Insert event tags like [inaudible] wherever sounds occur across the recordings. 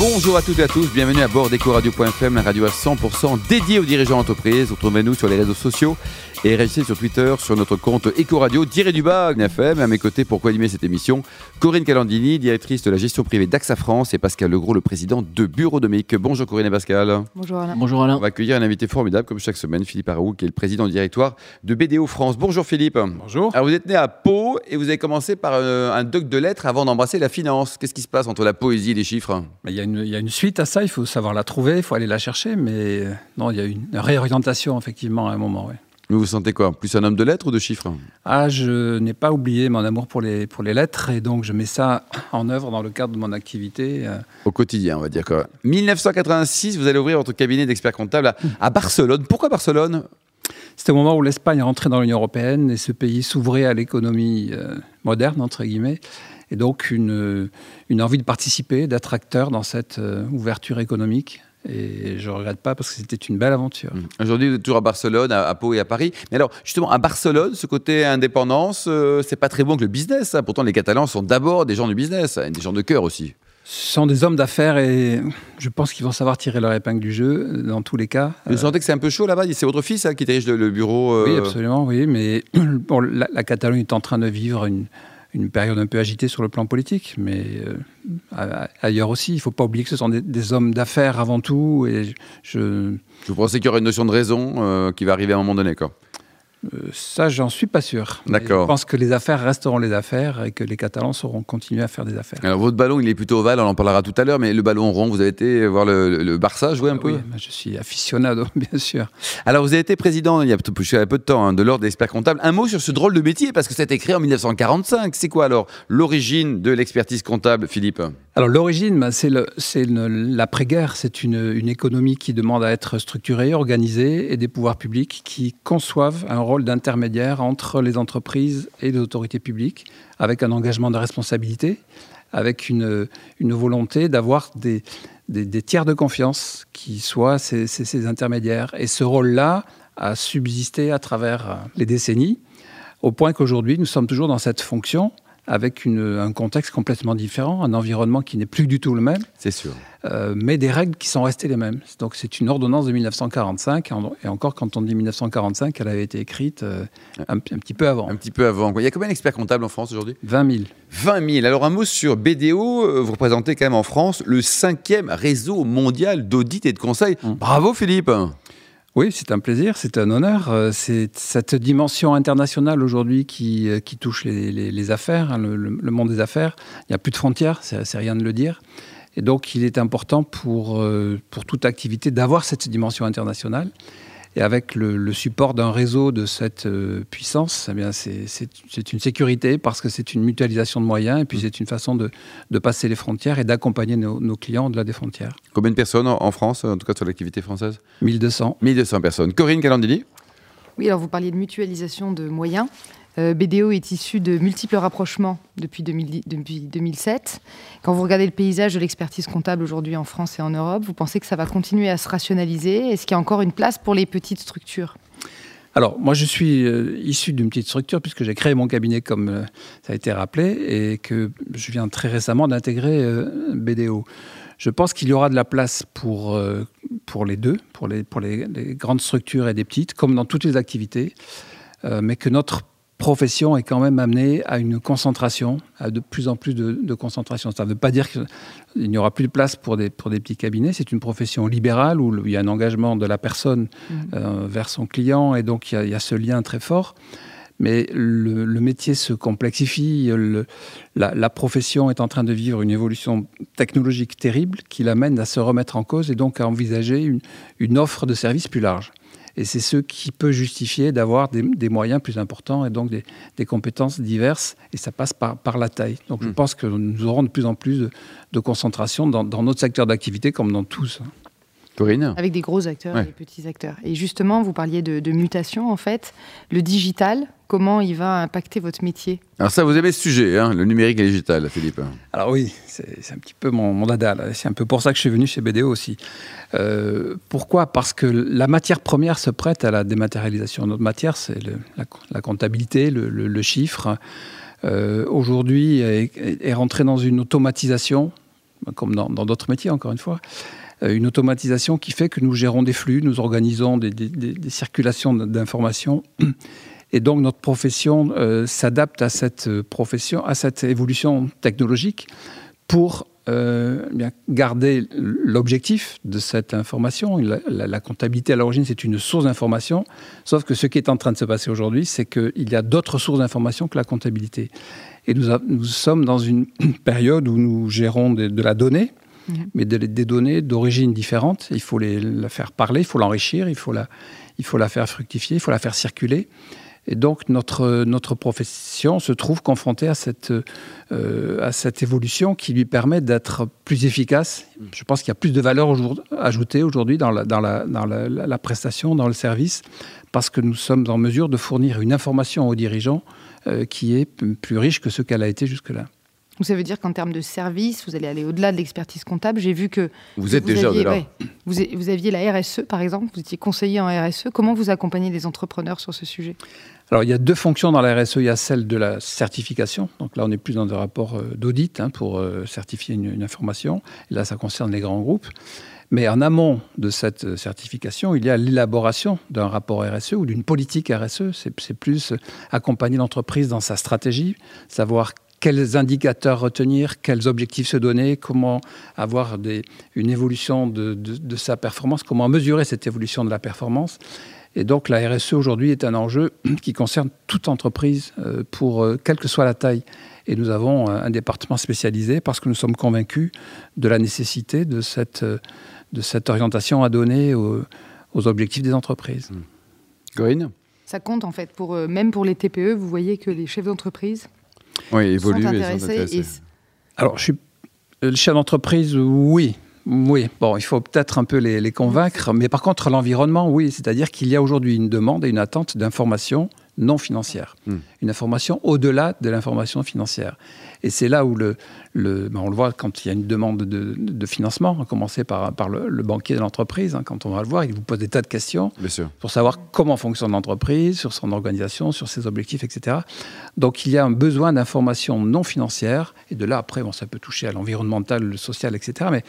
Bonjour à toutes et à tous, bienvenue à bord d'Ecoradio.fm, la radio à 100% dédiée aux dirigeants d'entreprise. Retrouvez-nous sur les réseaux sociaux et réagissez sur Twitter sur notre compte Ecoradio, diré du bas, FM. À mes côtés, pour co-animer cette émission, Corinne Calandini, directrice de la gestion privée d'AXA France et Pascal Legros, le président de Bureau Domique. Bonjour Corinne et Pascal. Bonjour Alain. Bonjour Alain. On va accueillir un invité formidable, comme chaque semaine, Philippe Araou, qui est le président du directoire de BDO France. Bonjour Philippe. Bonjour. Alors vous êtes né à Pau et vous avez commencé par euh, un doc de lettres avant d'embrasser la finance. Qu'est-ce qui se passe entre la poésie et les chiffres? Il y, a une, il y, a une, suite à ça, il faut savoir la trouver, il faut aller la chercher, mais euh, non, il y a une réorientation effectivement à un moment. Ouais. Mais vous sentez quoi? Plus un homme de lettres ou de chiffres? Ah, je n'ai pas oublié mon amour pour les, pour les lettres et donc je mets ça en œuvre dans le cadre de mon activité. euh. Au quotidien, on va dire quoi. 1986, vous allez ouvrir votre cabinet d'expert comptable à, à Barcelone. Pourquoi Barcelone? C'était au moment où l'Espagne rentrait dans l'Union européenne et ce pays s'ouvrait à l'économie euh, moderne, entre guillemets, et donc une, une envie de participer, d'être acteur dans cette euh, ouverture économique. Et je ne regrette pas parce que c'était une belle aventure. Aujourd'hui, vous êtes toujours à Barcelone, à, à Pau et à Paris. Mais alors, justement, à Barcelone, ce côté indépendance, euh, c'est pas très bon que le business. hein. Pourtant, les Catalans sont d'abord des gens du business, hein, des gens de cœur aussi. Ce sont des hommes d'affaires et je pense qu'ils vont savoir tirer leur épingle du jeu dans tous les cas. Vous sentez que c'est un peu chaud là-bas? C'est votre fils hein, qui dirige le, le bureau euh, Oui, absolument, oui. Mais [clears throat] bon, la, la Catalogne est en train de vivre une, une période un peu agitée sur le plan politique, mais euh, ailleurs aussi. Il ne faut pas oublier que ce sont des, hommes d'affaires avant tout. Et je, Vous pensez qu'il y aura une notion de raison euh, qui va arriver à un moment donné quoi euh, ça, j'en suis pas sûr. D'accord. Je pense que les affaires resteront les affaires et que les Catalans sauront continuer à faire des affaires. Alors, votre ballon, il est plutôt ovale, on en parlera tout à l'heure, mais le ballon rond, vous avez été voir le, le Barça jouer un peu Oui, je suis aficionado, [laughs] bien sûr. Alors, vous avez été président il y a peu, il y a peu de temps hein, de l'Ordre des experts comptables. Un mot sur ce drôle de métier, parce que ça a été créé en 1945. C'est quoi alors l'origine de l'expertise comptable, Philippe? Alors l'origine, ben, c'est l'après-guerre, c'est une, économie qui demande à être structurée, organisée, et des pouvoirs publics qui conçoivent un rôle d'intermédiaire entre les entreprises et les autorités publiques, avec un engagement de responsabilité, avec une, volonté d'avoir des, tiers de confiance qui soient ces, intermédiaires. Et ce rôle-là a subsisté à travers les décennies, au point qu'aujourd'hui, nous sommes toujours dans cette fonction avec une- un contexte complètement différent, un environnement qui n'est plus du tout le même, C'est sûr. euh, mais des règles qui sont restées les mêmes. Donc c'est une ordonnance de 1945, en- et encore quand on dit 1945, elle avait été écrite euh, un, un petit peu avant. Un petit peu avant. quoi. Il y a combien d'experts comptables en France aujourd'hui? 20 000. 20 000. Alors, un mot sur BDO. euh, Vous représentez quand même en France le cinquième réseau mondial d'audit et de conseil. Mm. Bravo, Philippe. Oui, c'est un plaisir, c'est un honneur. Euh, C'est cette dimension internationale aujourd'hui qui, euh, qui touche les, affaires, hein, le, le- monde des affaires. Il n'y a plus de frontières, c'est c'est rien de le dire. Et donc, il est important pour, euh, pour toute activité d'avoir cette dimension internationale. Et avec le, le support d'un réseau de cette euh, puissance, eh bien, c'est une sécurité parce que c'est une mutualisation de moyens et puis c'est une façon de, de passer les frontières et d'accompagner nos, nos clients au-delà des frontières. Combien de personnes en en France, en tout cas sur l'activité française? 1200. 1200 personnes. Corinne Calandini? Oui, alors vous parliez de mutualisation de moyens. Euh, BDO est issu de multiples rapprochements depuis, 2010 depuis 2007. Quand vous regardez le paysage de l'expertise comptable aujourd'hui en France et en Europe, vous pensez que ça va continuer à se rationaliser? Est-ce qu'il y a encore une place pour les petites structures? Alors, moi, je suis euh, issu d'une petite structure puisque j'ai créé mon cabinet, comme euh, ça a été rappelé, et que je viens très récemment d'intégrer BDO. Je pense qu'il y aura de la place pour, euh, pour les deux, pour, les, pour les, les grandes structures et des petites, comme dans toutes les activités, euh, mais que notre profession est quand même amenée à une concentration, à de plus en plus de, de concentration. Ça ne veut pas dire qu'il n'y aura plus de place pour des, pour des petits cabinets. C'est une profession libérale où il y a un engagement de la personne euh, vers son client et donc il y, a, il y a ce lien très fort. Mais le, le métier se complexifie, le- la, la profession est en train de vivre une évolution technologique terrible qui l'amène à se remettre en cause et donc à envisager une, une offre de services plus large. Et c'est ce qui peut justifier d'avoir des, des moyens plus importants et donc des, des compétences diverses. Et ça passe par, par la taille. Donc je Mm. pense que nous aurons de plus en plus de, de concentration dans, dans notre secteur d'activité comme dans tous. Corinne Avec des gros acteurs Ouais. et des petits acteurs. Et justement, vous parliez de, de mutation, en fait. Le digital comment il va impacter votre métier? Alors ça, vous aimez ce sujet, hein, le numérique et le digital, Philippe Alors oui, c'est un petit peu mon, mon dada. C'est un peu pour ça que je suis venu chez BDO aussi. Euh, pourquoi? Parce que la matière première se prête à la dématérialisation. Notre matière, c'est la, comptabilité, le, chiffre. Euh, aujourd'hui, est, est rentré dans une automatisation, comme dans d'autres métiers, encore une fois une automatisation qui fait que nous gérons des flux, nous organisons des, circulations d'informations [clears throat] et donc notre profession euh, s'adapte à cette euh, profession, à cette évolution technologique pour euh, bien, garder l'objectif de cette information. La, comptabilité à l'origine, c'est une source d'information, sauf que ce qui est en train de se passer aujourd'hui, c'est qu'il y a d'autres sources d'information que la comptabilité. Et nous, sommes dans une [clears throat] période où nous gérons de, la donnée, mais des données d'origine différente. Il faut les, la faire parler, il faut l'enrichir, il, faut la, faire fructifier, il faut la faire circuler. Et donc notre, profession se trouve confrontée à cette, euh, à cette évolution qui lui permet d'être plus efficace. Je pense qu'il y a plus de valeur ajoutée aujourd'hui dans la, prestation, dans le service, parce que nous sommes en mesure de fournir une information aux dirigeants euh, qui est plus riche que ce qu'elle a été jusque-là. Donc ça veut dire qu'en termes de service, vous allez aller au-delà de l'expertise comptable. J'ai vu que vous êtes déjà aviez, au-delà. vous, vous, aviez la RSE, par exemple. Vous étiez conseiller en RSE. Comment vous accompagnez les entrepreneurs sur ce sujet? Alors, il y a deux fonctions dans la RSE. Il y a celle de la certification. Donc là, on est plus dans des rapports euh, d'audit hein, pour euh, certifier une, information. Et là, ça concerne les grands groupes. Mais en amont de cette euh, certification, il y a l'élaboration d'un rapport RSE ou d'une politique RSE. C'est plus accompagner l'entreprise dans sa stratégie, savoir quels indicateurs retenir, quels objectifs se donner, comment avoir des, une évolution de, de, sa performance, comment mesurer cette évolution de la performance. Et donc la RSE aujourd'hui est un enjeu [clears throat] qui concerne toute entreprise, euh, pour euh, quelle que soit la taille. Et nous avons un département spécialisé parce que nous sommes convaincus de la nécessité de cette, euh, de cette orientation à donner aux, objectifs des entreprises. Corinne? Ça compte en fait, pour, même pour les TPE, vous voyez que les chefs d'entreprise oui, évoluent sont intéressés. Alors, je suis le chef d'entreprise, oui. Oui, bon, il faut peut-être un peu les, convaincre, mais par contre, l'environnement, oui, c'est-à-dire qu'il y a aujourd'hui une demande et une attente d'informations non financières, hmm. une information au-delà de l'information financière. Et c'est là où le, le ben, on le voit quand il y a une demande de, de financement, à commencer par, par le, banquier de l'entreprise. Hein, quand on va le voir, il vous pose des tas de questions pour savoir comment fonctionne l'entreprise, sur son organisation, sur ses objectifs, etc. Donc il y a un besoin d'informations non financières. Et de là, après, bon, ça peut toucher à l'environnemental, le social, etc. Mais,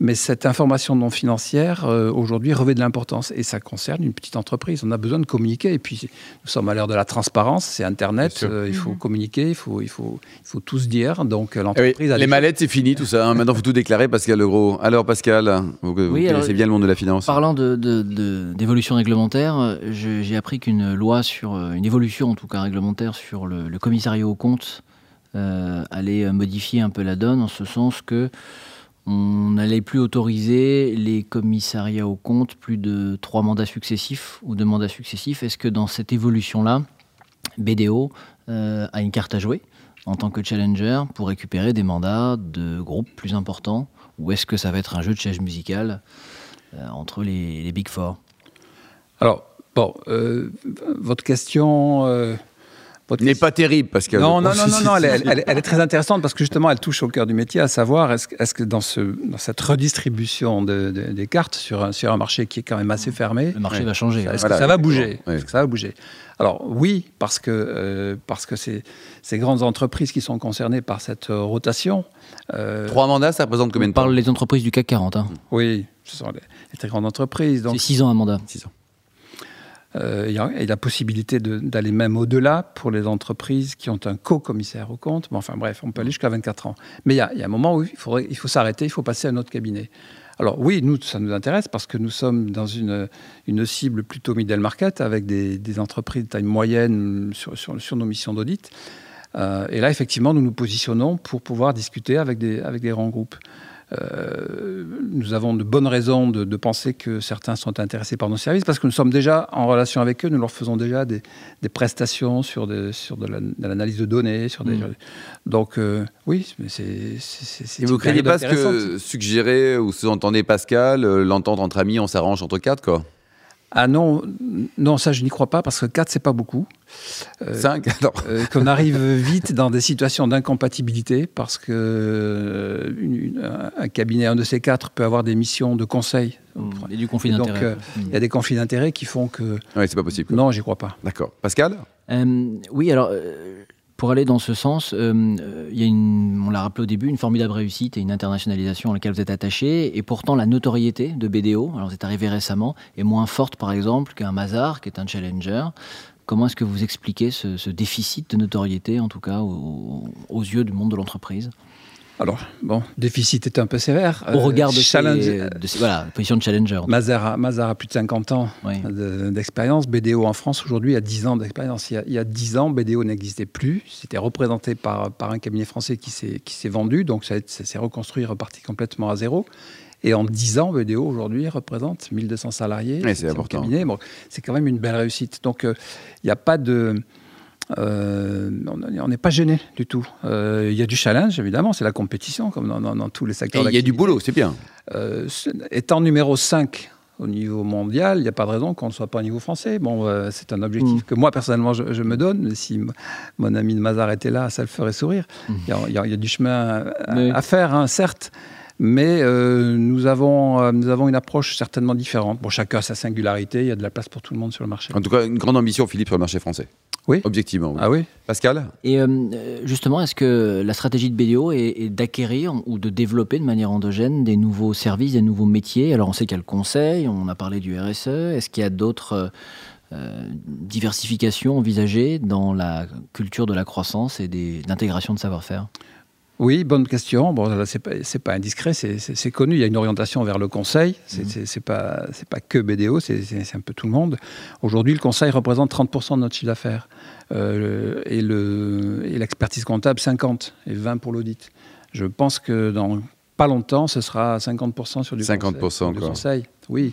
mais cette information non financière, euh, aujourd'hui, revêt de l'importance. Et ça concerne une petite entreprise. On a besoin de communiquer. Et puis, nous sommes à l'ère de la transparence. C'est Internet. Euh, il faut mhm. communiquer. Il faut, il, faut, il faut tous dire. Donc, l'entreprise les mallettes, c'est fini tout ça. Hein. [laughs] Maintenant, il faut tout déclarer, Pascal Legros. Alors, Pascal, vous, connaissez bien le monde de la finance. Parlant d'évolution de, réglementaire, j'ai appris qu'une loi sur, euh, une évolution en tout cas réglementaire sur le, commissariat aux comptes euh, allait modifier un peu la donne en ce sens que on n'allait plus autoriser les commissariats aux comptes plus de trois mandats successifs ou deux mandats successifs. Est-ce que dans cette évolution-là, BDO euh, a une carte à jouer? En tant que challenger pour récupérer des mandats de groupes plus importants Ou est-ce que ça va être un jeu de chaise musicale euh, entre les, Big Four? Alors, bon, euh, votre question. N'est pas terrible parce que non non non non, non elle, est très intéressante parce que justement elle touche au cœur du métier à savoir est-ce est que dans, ce, dans cette redistribution de, des cartes sur un, sur un marché qui est quand même assez fermé le marché va changer est-ce que ça va bouger est-ce que ça va bouger alors oui, parce que, euh, parce que c'est ces grandes entreprises qui sont concernées par cette euh, rotation. Euh, Trois mandats, ça représente combien de temps On parle des entreprises du CAC 40. Hein. Oui, ce sont les, très grandes entreprises. C'est six ans un mandat. Six ans. Il y a la possibilité d'aller même au-delà pour les entreprises qui ont un co-commissaire au compte. enfin bref, on peut aller jusqu'à 24 ans. Mais il y, a, un moment où il, faut s'arrêter, il faut passer à un autre cabinet. Alors oui, nous, ça nous intéresse parce que nous sommes dans une, cible plutôt middle market avec des, entreprises de taille moyenne sur, nos missions d'audit. Euh, et là, effectivement, nous nous positionnons pour pouvoir discuter avec des grands groupes. Euh, nous avons de bonnes raisons de, penser que certains sont intéressés par nos services parce que nous sommes déjà en relation avec eux, nous leur faisons déjà des, prestations sur, sur de l'analyse de, données. Sur des, mm. Donc euh, oui, c'est. Et vous ne craignez pas ce que suggérer ou sous-entendez Pascal, euh, l'entente entre amis, on s'arrange entre quatre quoi? Ah non, non, ça je n'y crois pas parce que 4 c'est pas beaucoup. 5 alors [laughs] Qu'on arrive vite dans des situations d'incompatibilité parce que un cabinet, un de ces quatre, peut avoir des missions de conseil. Mmh. Et du conflit d'intérêt. Donc il y a des conflits d'intérêt qui font que. Oui, c'est pas possible. Non, j'y crois pas. D'accord. Pascal? Oui, alors pour aller dans ce sens, euh, il y a on l'a rappelé au début, une formidable réussite et une internationalisation à laquelle vous êtes attaché. Et pourtant, la notoriété de BDO, alors vous êtes arrivé récemment, est moins forte, par exemple, qu'un Mazar, qui est un challenger. Comment est-ce que vous expliquez ce, déficit de notoriété, en tout cas, aux yeux du monde de l'entreprise? Alors, bon, déficit est un peu sévère. Au regard de, euh, voilà, position de challenger. Mazar a, plus de 50 ans d'expérience. BDO en France aujourd'hui a 10 ans d'expérience. Il, y a 10 ans, BDO n'existait plus. C'était représenté par, par un cabinet français qui s'est vendu. Donc, ça, s'est reconstruit, reparti complètement à zéro. Et en 10 ans, BDO aujourd'hui représente 1200 salariés. c'est important. c'est quand même une belle réussite. Donc, euh, il n'y a pas de. Euh, on n'est pas gêné du tout. Euh, il y a du challenge, évidemment, c'est la compétition, comme dans, tous les secteurs. Il y a du boulot, c'est bien. Euh, étant numéro 5 au niveau mondial, il n'y a pas de raison qu'on ne soit pas au niveau français. Bon, c'est un objectif mm. que moi, personnellement, je, me donne. Si mon ami de Mazar était là, ça le ferait sourire. Mm. Il, y a, du chemin à, faire, hein, certes. Mais nous, avons, nous avons une approche certainement différente. Bon, chacun a sa singularité, il y a de la place pour tout le monde sur le marché. En tout cas, une grande ambition, Philippe, sur le marché français. Oui. Objectivement. Ah oui. Pascal Et euh, justement, est-ce que la stratégie de BDO est, d'acquérir ou de développer de manière endogène des nouveaux services, des nouveaux métiers? Alors, on sait qu'il y a le conseil, on a parlé du RSE. Est-ce qu'il y a d'autres euh, euh, diversifications envisagées dans la culture de la croissance et d'intégration de savoir-faire? Oui, bonne question. Bon, là, c'est pas, pas indiscret, c'est connu. Il y a une orientation vers le conseil. C'est n'est mmh. pas, pas que BDO, c'est un peu tout le monde. Aujourd'hui, le conseil représente 30% de notre chiffre d'affaires euh, et l'expertise et comptable 50 et 20 pour l'audit. Je pense que dans pas longtemps, ce sera 50% sur du 50% conseil. conseil. Oui.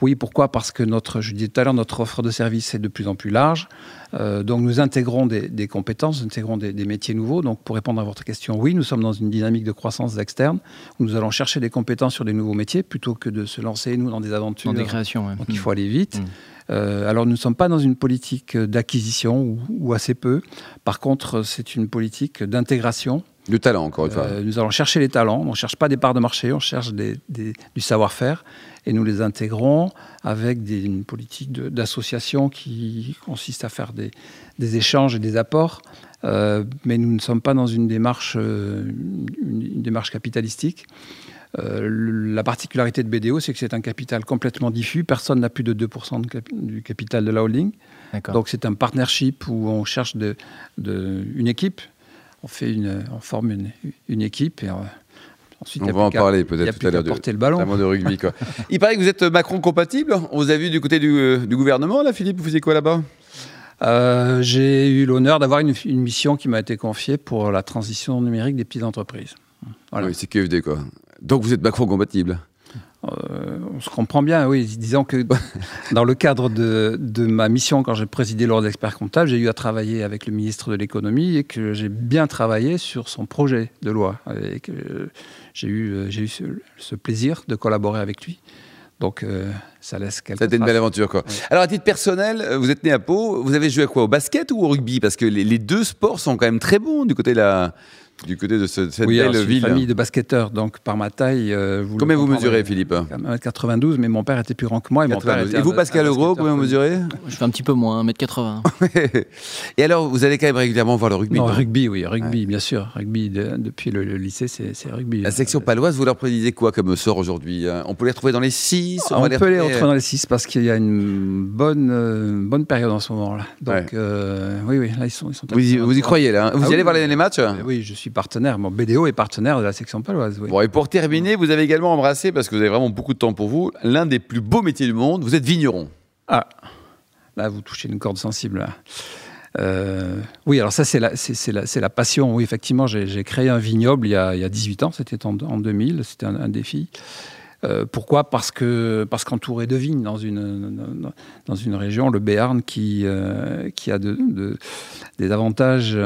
oui, pourquoi? Parce que notre, je disais tout à l'heure, notre offre de service est de plus en plus large. Euh, donc nous intégrons des, compétences, nous intégrons des, métiers nouveaux. Donc pour répondre à votre question, oui, nous sommes dans une dynamique de croissance externe. Où nous allons chercher des compétences sur des nouveaux métiers plutôt que de se lancer, nous, dans des aventures. Dans des créations, Donc il faut aller vite. Mmh. Euh, alors nous ne sommes pas dans une politique d'acquisition ou, assez peu. Par contre, c'est une politique d'intégration du talent, encore une fois. Euh, nous allons chercher les talents. On ne cherche pas des parts de marché, on cherche du savoir-faire. Et nous les intégrons avec une politique d'association qui consiste à faire des, échanges et des apports. Euh, mais nous ne sommes pas dans une démarche, euh, une, démarche capitalistique. la particularité de BDO, c'est que c'est un capital complètement diffus. Personne n'a plus de 2% du capital de la holding. Donc c'est un partnership où on cherche de, une équipe on fait une, on forme une, équipe et euh, ensuite on va en parler peut-être tout à l'heure le ballon. de rugby. Quoi. [laughs] Il paraît que vous êtes Macron compatible. On vous a vu du côté du, euh, gouvernement là, Philippe. Vous faisiez quoi là-bas? Euh, J'ai eu l'honneur d'avoir une, mission qui m'a été confiée pour la transition numérique des petites entreprises. Voilà. Oui, c'est QFD quoi. Donc vous êtes Macron compatible. Euh, on se comprend bien, oui. Disons que [laughs] dans le cadre de, ma mission, quand j'ai présidé l'ordre d'experts comptables, j'ai eu à travailler avec le ministre de l'économie et que j'ai bien travaillé sur son projet de loi. Et que j'ai eu, euh, j'ai eu ce, plaisir de collaborer avec lui. Donc, euh, ça laisse quelque C'était une belle aventure, quoi. Alors, à titre personnel, vous êtes né à Pau. Vous avez joué à quoi? Au basket ou au rugby? Parce que les, les, deux sports sont quand même très bons du côté de la, du côté de cette oui, belle ville. Une famille de basketteurs, donc par ma taille. Euh, vous Combien vous mesurez, Philippe? 1m92, mais mon père était plus grand que moi. Et, mon père et vous, Pascal Legros, combien vous mesurez? Je fais un petit peu moins, 1m80. [laughs] et alors, vous allez quand même régulièrement voir le rugby Non, rugby, oui, rugby, bien sûr. Rugby, depuis le, lycée, c'est rugby. La section paloise, vous leur prédisez quoi comme sort aujourd'hui? Hein On peut les retrouver dans les 6 On, peut les retrouver dans les 6 parce qu'il y a une bonne, euh, bonne période en ce moment-là. Donc, euh, oui, oui, là, ils sont. Ils sont vous, y, vous y croyez, là hein? Vous ah y allez voir les, matchs? Oui, je suis partenaire. Mon BDO est partenaire de la section paloise. Bon, et pour terminer, vous avez également embrassé, parce que vous avez vraiment beaucoup de temps pour vous, l'un des plus beaux métiers du monde. Vous êtes vigneron. Ah, là, vous touchez une corde sensible. Euh, oui, alors ça, c'est la, la, la, passion. Oui, effectivement, j'ai créé un vignoble il y a, il y a 18 ans, c'était en, en, 2000, c'était un, défi. Euh, pourquoi? Parce que parce qu'entouré de vignes dans une dans une région, le Béarn, qui euh, qui a de, des avantages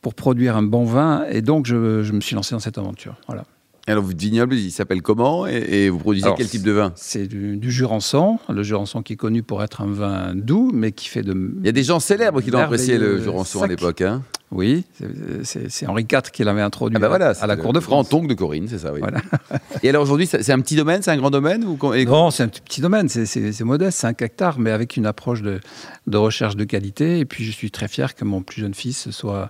pour produire un bon vin, et donc je, je me suis lancé dans cette aventure. Voilà. Alors, votre vignoble, il s'appelle comment? Et, vous produisez quel type de vin? C'est du, du, Jurançon. Le Jurançon qui est connu pour être un vin doux, mais qui fait de. Il y a des gens célèbres qui l'ont apprécié, le Jurançon, à l'époque. Hein oui, c'est Henri IV qui l'avait introduit ah bah voilà, à, la cour de France. Grand oncle de Corinne, c'est ça, oui. et alors aujourd'hui, c'est un petit domaine, c'est un grand domaine ou... Non, c'est un petit domaine, c'est modeste, 5 hectares, mais avec une approche de, de recherche de qualité. Et puis je suis très fier que mon plus jeune fils soit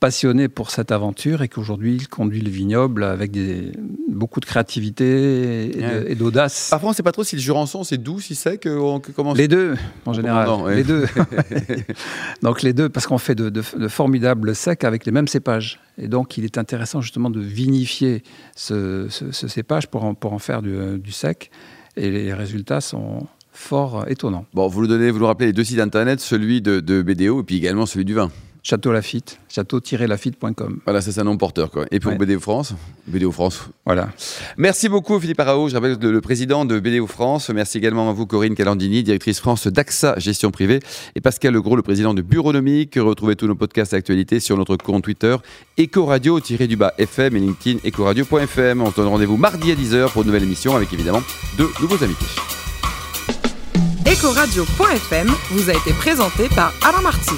passionné pour cette aventure et qu'aujourd'hui il conduit le vignoble avec des, beaucoup de créativité et, d'audace. Parfois on ne sait pas trop si le Jurançon c'est doux, si sec, euh, comment Les deux, en général. Les deux. [laughs] donc les deux, parce qu'on fait de, formidables secs avec les mêmes cépages. Et donc il est intéressant justement de vinifier ce, cépage pour en, pour en faire du, du sec. Et les résultats sont fort étonnants. Bon, vous nous donnez, vous nous rappelez les deux sites internet, celui de, de BDO et puis également celui du vin. Château Lafitte, château-lafitte.com. Voilà, c'est un nom porteur. Quoi. Et pour BDO France BDO France. Voilà. Merci beaucoup Philippe Arao, je rappelle le, président de BDO France. Merci également à vous Corinne Calandini, directrice France d'AXA Gestion Privée. Et Pascal Legros, le président de Bureaunomique. Retrouvez tous nos podcasts d'actualité sur notre compte Twitter Ecoradio-du-bas FM et LinkedIn Ecoradio.fm. On se donne rendez-vous mardi à 10h pour une nouvelle émission avec évidemment de nouveaux invités. Ecoradio.fm vous a été présenté par Alain Marty.